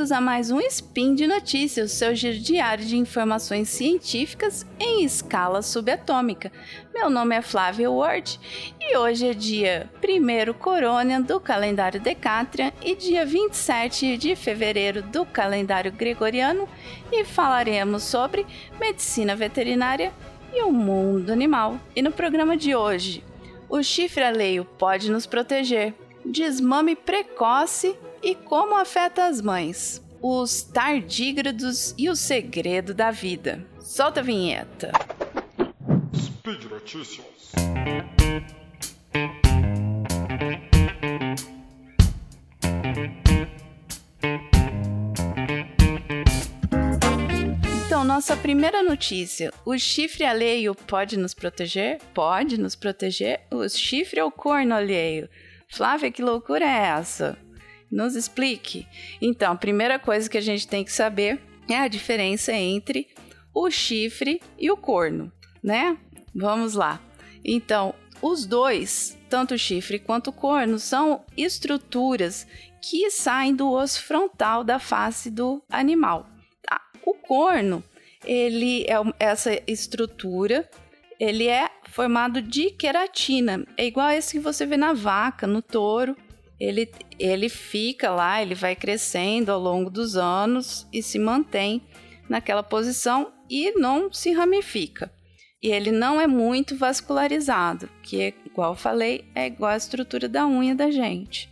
bem-vindos a mais um Spin de Notícias, seu giro diário de informações científicas em escala subatômica. Meu nome é Flávia Ward e hoje é dia 1 Corônia do calendário Decatrian e dia 27 de fevereiro do calendário Gregoriano e falaremos sobre medicina veterinária e o mundo animal. E no programa de hoje, o chifre alheio pode nos proteger, desmame precoce e como afeta as mães. Os tardígrados e o segredo da vida. Solta a vinheta. Speed Notícias. Então, nossa primeira notícia: o chifre alheio pode nos proteger? Pode nos proteger? O chifre ou corno alheio? Flávia, que loucura é essa? Nos explique. Então, a primeira coisa que a gente tem que saber é a diferença entre o chifre e o corno, né? Vamos lá. Então, os dois, tanto o chifre quanto o corno, são estruturas que saem do osso frontal da face do animal. Tá? O corno, ele é essa estrutura, ele é formado de queratina, é igual a esse que você vê na vaca, no touro ele, ele fica lá, ele vai crescendo ao longo dos anos e se mantém naquela posição e não se ramifica. E ele não é muito vascularizado, que é, igual falei, é igual a estrutura da unha da gente.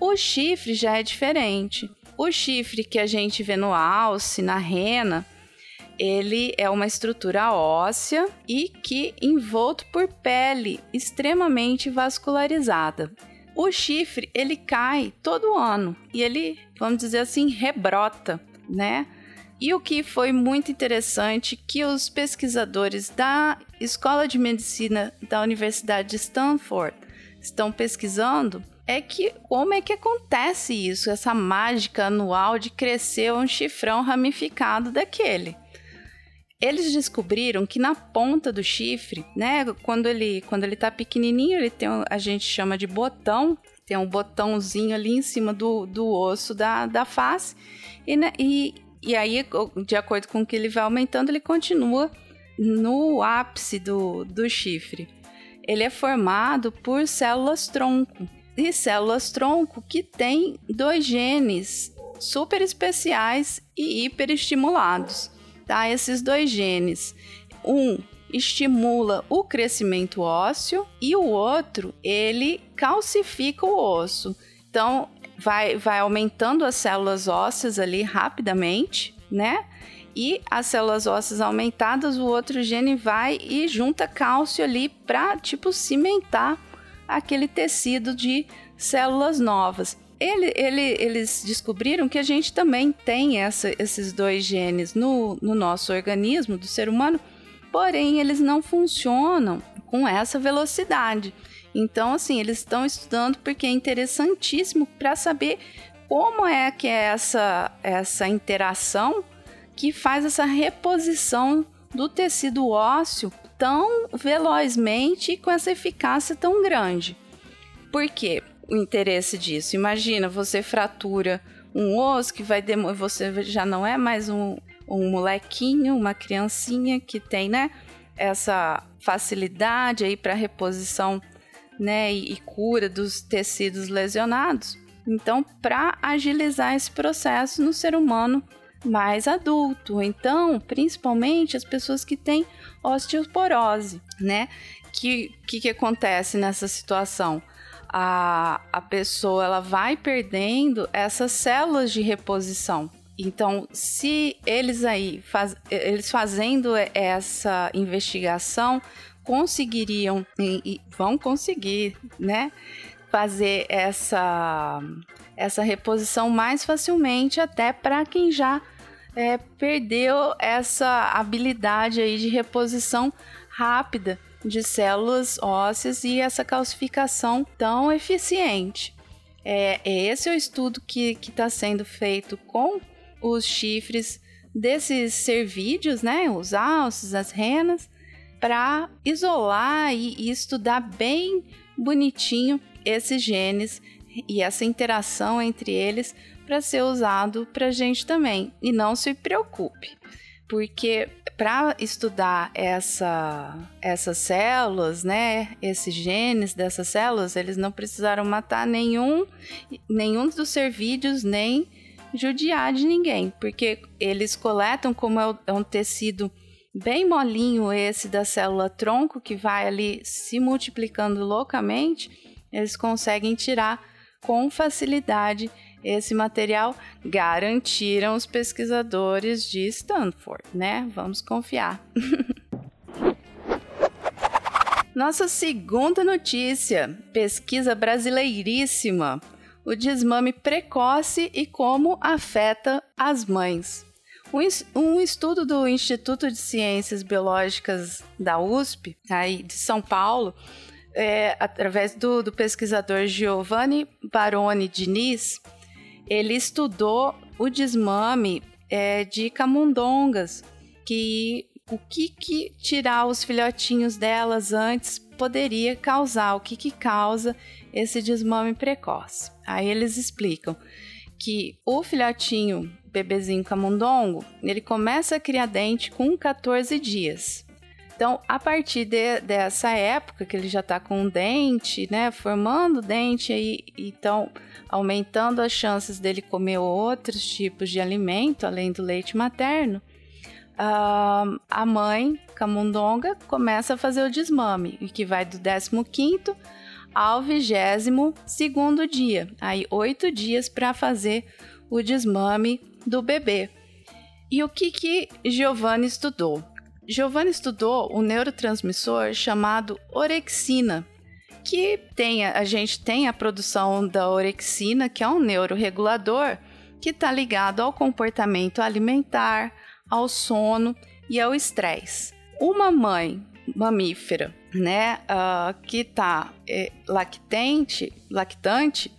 O chifre já é diferente. O chifre que a gente vê no alce, na rena, ele é uma estrutura óssea e que envolto por pele extremamente vascularizada. O chifre, ele cai todo ano e ele, vamos dizer assim, rebrota, né? E o que foi muito interessante que os pesquisadores da Escola de Medicina da Universidade de Stanford estão pesquisando é que como é que acontece isso, essa mágica anual de crescer um chifrão ramificado daquele. Eles descobriram que na ponta do chifre, né, quando ele quando ele tá pequenininho, ele tem a gente chama de botão, tem um botãozinho ali em cima do, do osso da, da face e, né, e, e aí, de acordo com o que ele vai aumentando, ele continua no ápice do, do chifre. Ele é formado por células tronco. E células tronco que tem dois genes super especiais e hiperestimulados tá? Esses dois genes. Um estimula o crescimento ósseo e o outro, ele calcifica o osso. Então, vai, vai aumentando as células ósseas ali rapidamente, né? E as células ósseas aumentadas, o outro gene vai e junta cálcio ali para tipo cimentar aquele tecido de células novas. Ele, ele, eles descobriram que a gente também tem essa, esses dois genes no, no nosso organismo, do ser humano, porém eles não funcionam com essa velocidade. Então, assim, eles estão estudando porque é interessantíssimo para saber como é que é essa, essa interação que faz essa reposição do tecido ósseo tão velozmente e com essa eficácia tão grande. Por quê? O interesse disso. Imagina, você fratura um osso que vai você já não é mais um, um molequinho, uma criancinha que tem, né, essa facilidade aí para reposição, né, e, e cura dos tecidos lesionados. Então, para agilizar esse processo no ser humano mais adulto, então, principalmente as pessoas que têm osteoporose, né? Que que, que acontece nessa situação? A, a pessoa ela vai perdendo essas células de reposição. Então, se eles aí, faz, eles fazendo essa investigação, conseguiriam e, e vão conseguir, né, fazer essa essa reposição mais facilmente até para quem já é, perdeu essa habilidade aí de reposição rápida de células ósseas e essa calcificação tão eficiente. É, esse é o estudo que está sendo feito com os chifres desses cervídeos, né, os alces, as renas, para isolar e, e estudar bem bonitinho esses genes e essa interação entre eles para ser usado para gente também. E não se preocupe, porque para estudar essa, essas células, né, esses genes dessas células, eles não precisaram matar nenhum, nenhum dos servídeos, nem judiar de ninguém, porque eles coletam como é, é um tecido bem molinho esse da célula tronco que vai ali se multiplicando loucamente, eles conseguem tirar com facilidade esse material, garantiram os pesquisadores de Stanford, né? Vamos confiar. Nossa segunda notícia, pesquisa brasileiríssima o desmame precoce e como afeta as mães. Um, estudo do Instituto de Ciências Biológicas da USP, aí de São Paulo, é, através do, do pesquisador Giovanni Baroni Diniz, ele estudou o desmame é, de camundongas, que o que, que tirar os filhotinhos delas antes poderia causar, o que, que causa esse desmame precoce. Aí eles explicam que o filhotinho bebezinho camundongo, ele começa a criar dente com 14 dias. Então, a partir de, dessa época que ele já está com um dente, né, formando dente aí, então aumentando as chances dele comer outros tipos de alimento além do leite materno, uh, a mãe camundonga começa a fazer o desmame, que vai do 15 ao 22 segundo dia. Aí, oito dias para fazer o desmame do bebê. E o que que Giovanni estudou? Giovanni estudou um neurotransmissor chamado orexina, que tem, a gente tem a produção da orexina, que é um neuroregulador que está ligado ao comportamento alimentar, ao sono e ao estresse. Uma mãe mamífera, né, uh, que está é, lactente, lactante,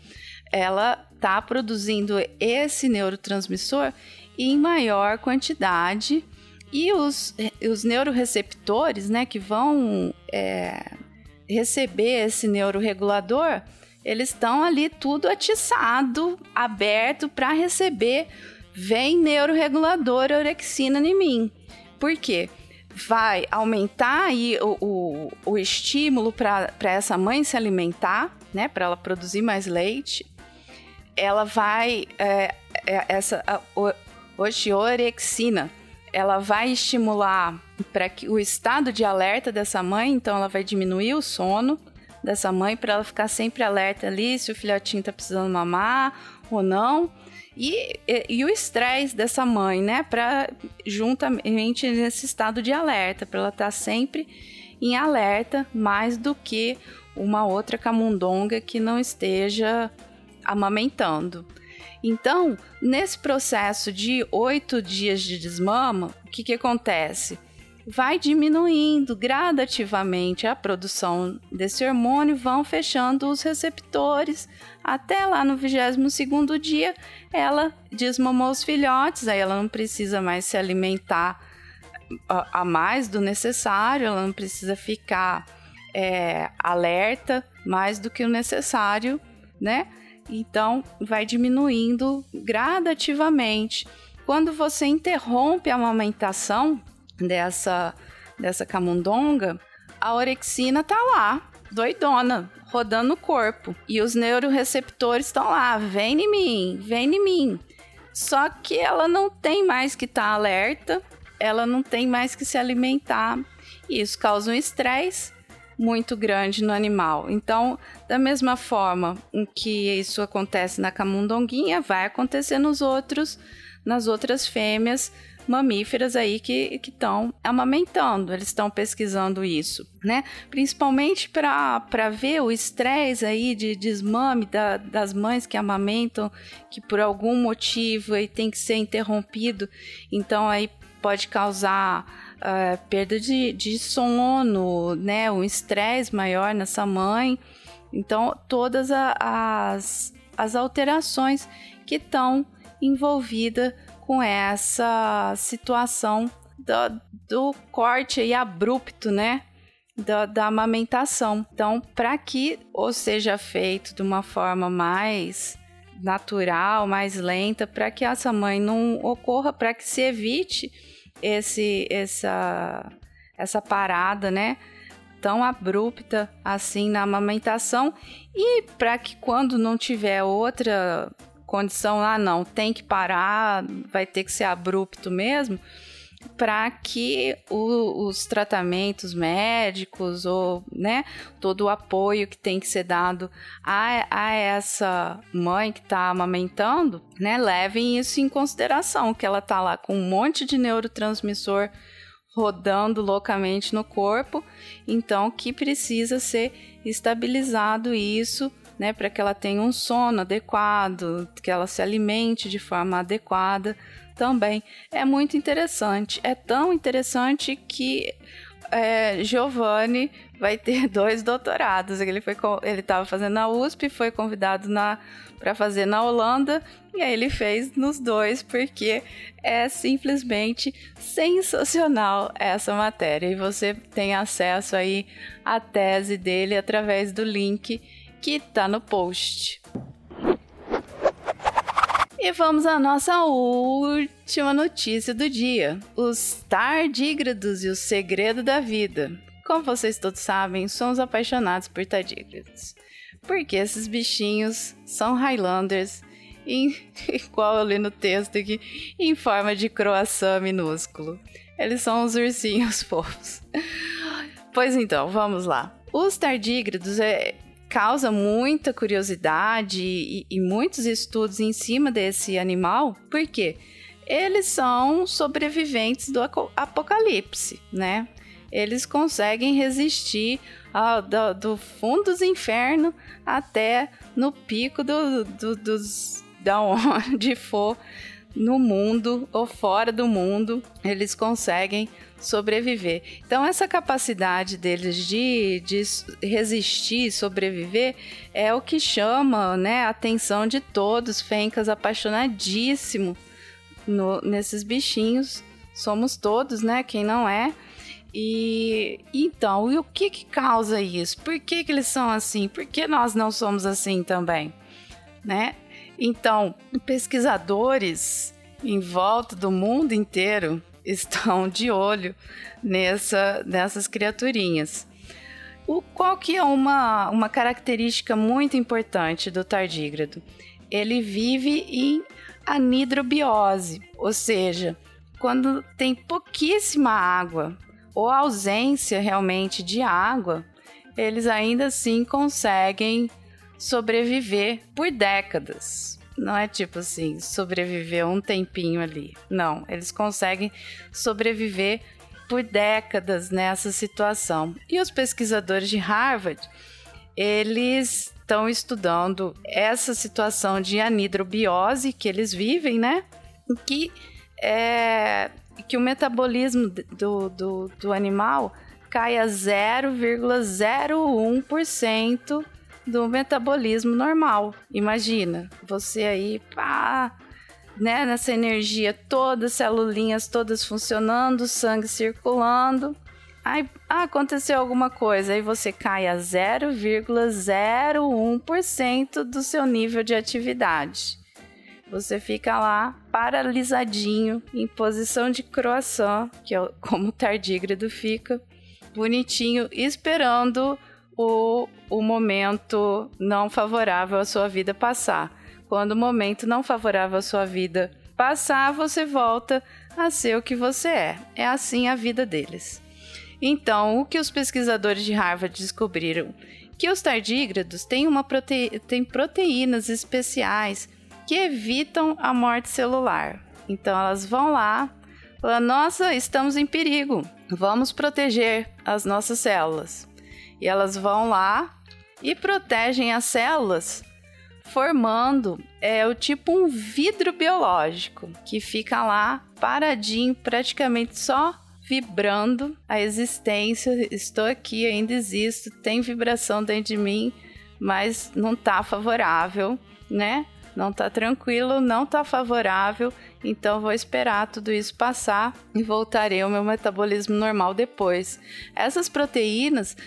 ela está produzindo esse neurotransmissor em maior quantidade e os, os neuroreceptores, né, que vão é, receber esse neuroregulador, eles estão ali tudo atiçado, aberto para receber vem neuroregulador orexina em mim. Por quê? Vai aumentar aí o, o, o estímulo para essa mãe se alimentar, né? Para ela produzir mais leite. Ela vai. É, essa a, osteorexina ela vai estimular para que o estado de alerta dessa mãe, então ela vai diminuir o sono dessa mãe para ela ficar sempre alerta ali se o filhotinho está precisando mamar ou não. E, e, e o estresse dessa mãe, né? Para juntamente nesse estado de alerta, para ela estar tá sempre em alerta, mais do que uma outra camundonga que não esteja amamentando. Então, nesse processo de oito dias de desmama, o que, que acontece? vai diminuindo gradativamente a produção desse hormônio, vão fechando os receptores, até lá no 22º dia ela desmamou os filhotes, aí ela não precisa mais se alimentar a, a mais do necessário, ela não precisa ficar é, alerta mais do que o necessário, né? Então vai diminuindo gradativamente. Quando você interrompe a amamentação, dessa, dessa camundonga, a orexina tá lá, doidona, rodando o corpo. E os neuroreceptores estão lá, vem em mim, vem em mim. Só que ela não tem mais que estar tá alerta, ela não tem mais que se alimentar. Isso causa um estresse muito grande no animal. Então, da mesma forma em que isso acontece na camundonguinha, vai acontecer nos outros, nas outras fêmeas mamíferas aí que estão amamentando, eles estão pesquisando isso, né? Principalmente para ver o estresse aí de desmame da, das mães que amamentam, que por algum motivo aí tem que ser interrompido, então aí pode causar Uh, perda de, de sono, né, um estresse maior nessa mãe. Então, todas a, as, as alterações que estão envolvidas com essa situação do, do corte aí abrupto, né? Da, da amamentação. Então, para que ou seja feito de uma forma mais natural, mais lenta, para que essa mãe não ocorra, para que se evite esse essa essa parada, né? Tão abrupta assim na amamentação e para que quando não tiver outra condição lá, ah, não, tem que parar, vai ter que ser abrupto mesmo, para que o, os tratamentos médicos ou né, todo o apoio que tem que ser dado a, a essa mãe que está amamentando, né, levem isso em consideração, que ela está lá com um monte de neurotransmissor rodando loucamente no corpo, então que precisa ser estabilizado isso, né, para que ela tenha um sono adequado, que ela se alimente de forma adequada também. É muito interessante. É tão interessante que é, Giovanni vai ter dois doutorados. Ele foi ele estava fazendo na USP, foi convidado na para fazer na Holanda e aí ele fez nos dois porque é simplesmente sensacional essa matéria e você tem acesso aí à tese dele através do link que está no post. E vamos à nossa última notícia do dia: os tardígrados e o segredo da vida. Como vocês todos sabem, somos apaixonados por tardígrados. Porque esses bichinhos são Highlanders, em, igual eu li no texto aqui, em forma de croissant minúsculo. Eles são os ursinhos fofos. Pois então, vamos lá. Os tardígrados é, causa muita curiosidade e, e muitos estudos em cima desse animal, porque eles são sobreviventes do apocalipse, né? Eles conseguem resistir ao, do, do, fundo dos infernos até no pico do, do, dos, da onde for no mundo ou fora do mundo, eles conseguem sobreviver. Então, essa capacidade deles de, de resistir, sobreviver, é o que chama né, a atenção de todos. Fencas apaixonadíssimo no, nesses bichinhos. Somos todos, né? Quem não é. E então, e o que que causa isso? Por que, que eles são assim? Por que nós não somos assim também? Né? Então, pesquisadores em volta do mundo inteiro estão de olho nessa, nessas criaturinhas. O, qual que é uma, uma característica muito importante do tardígrado? Ele vive em anidrobiose, ou seja, quando tem pouquíssima água ou ausência realmente de água, eles ainda assim conseguem sobreviver por décadas. Não é tipo assim, sobreviver um tempinho ali. Não, eles conseguem sobreviver por décadas nessa situação. E os pesquisadores de Harvard, eles estão estudando essa situação de anidrobiose que eles vivem, né? Que é que o metabolismo do, do, do animal cai a 0,01% do metabolismo normal. Imagina, você aí, pá, né, nessa energia toda, celulinhas todas funcionando, sangue circulando. Aí ah, aconteceu alguma coisa, aí você cai a 0,01% do seu nível de atividade. Você fica lá paralisadinho, em posição de croissant, que é como o tardígrado fica, bonitinho, esperando o, momento não favorável à sua vida passar. Quando o momento não favorável à sua vida passar, você volta a ser o que você é. É assim a vida deles. Então, o que os pesquisadores de Harvard descobriram? Que os tardígrados têm, uma prote... têm proteínas especiais que evitam a morte celular. Então, elas vão lá, falam: Nossa, estamos em perigo, vamos proteger as nossas células. E elas vão lá e protegem as células, formando é o tipo um vidro biológico que fica lá paradinho, praticamente só vibrando a existência. Estou aqui, ainda existo, tem vibração dentro de mim, mas não está favorável, né? Não está tranquilo, não está favorável, então vou esperar tudo isso passar e voltarei ao meu metabolismo normal depois. Essas proteínas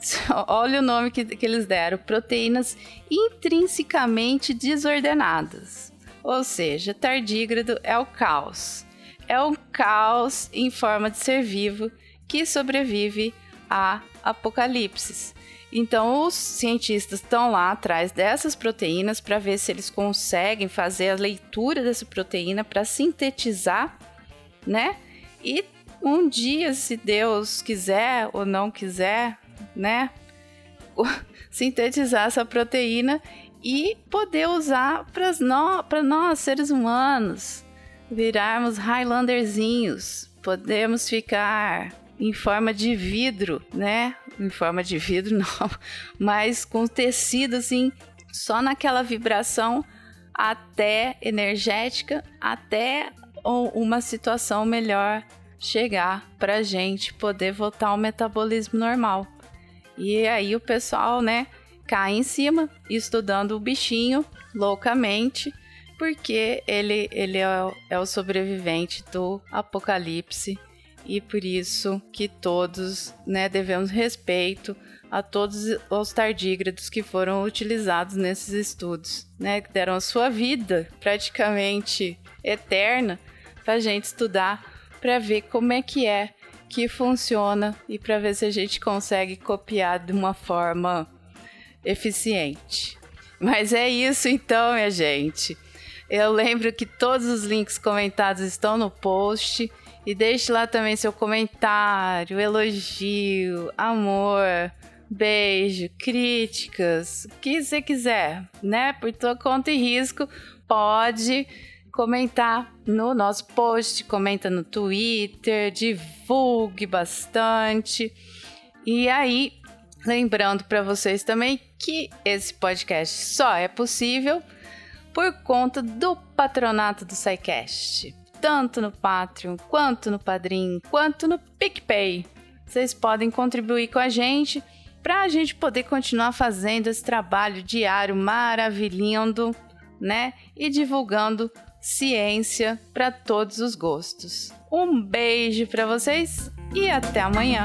olha o nome que, que eles deram: proteínas intrinsecamente desordenadas. Ou seja, tardígrado é o caos. É um caos em forma de ser vivo que sobrevive a apocalipses. Então, os cientistas estão lá atrás dessas proteínas para ver se eles conseguem fazer a leitura dessa proteína para sintetizar, né? E um dia, se Deus quiser ou não quiser, né? sintetizar essa proteína e poder usar para no, nós, seres humanos, virarmos Highlanderzinhos. Podemos ficar em forma de vidro, né? Em forma de vidro, não, mas com tecido assim, só naquela vibração até energética, até uma situação melhor chegar para gente poder voltar ao metabolismo normal. E aí o pessoal, né, cai em cima estudando o bichinho loucamente, porque ele, ele é, é o sobrevivente do apocalipse. E por isso que todos né, devemos respeito a todos os tardígrados que foram utilizados nesses estudos, né, que deram a sua vida praticamente eterna para a gente estudar, para ver como é que é que funciona e para ver se a gente consegue copiar de uma forma eficiente. Mas é isso então, minha gente. Eu lembro que todos os links comentados estão no post e deixe lá também seu comentário, elogio, amor, beijo, críticas, o que você quiser, né? Por tua conta e risco, pode comentar no nosso post, comenta no Twitter, divulgue bastante. E aí, lembrando para vocês também que esse podcast só é possível por conta do patronato do SciCast tanto no Patreon, quanto no Padrim, quanto no PicPay. Vocês podem contribuir com a gente para a gente poder continuar fazendo esse trabalho diário maravilhando, né? E divulgando ciência para todos os gostos. Um beijo para vocês e até amanhã.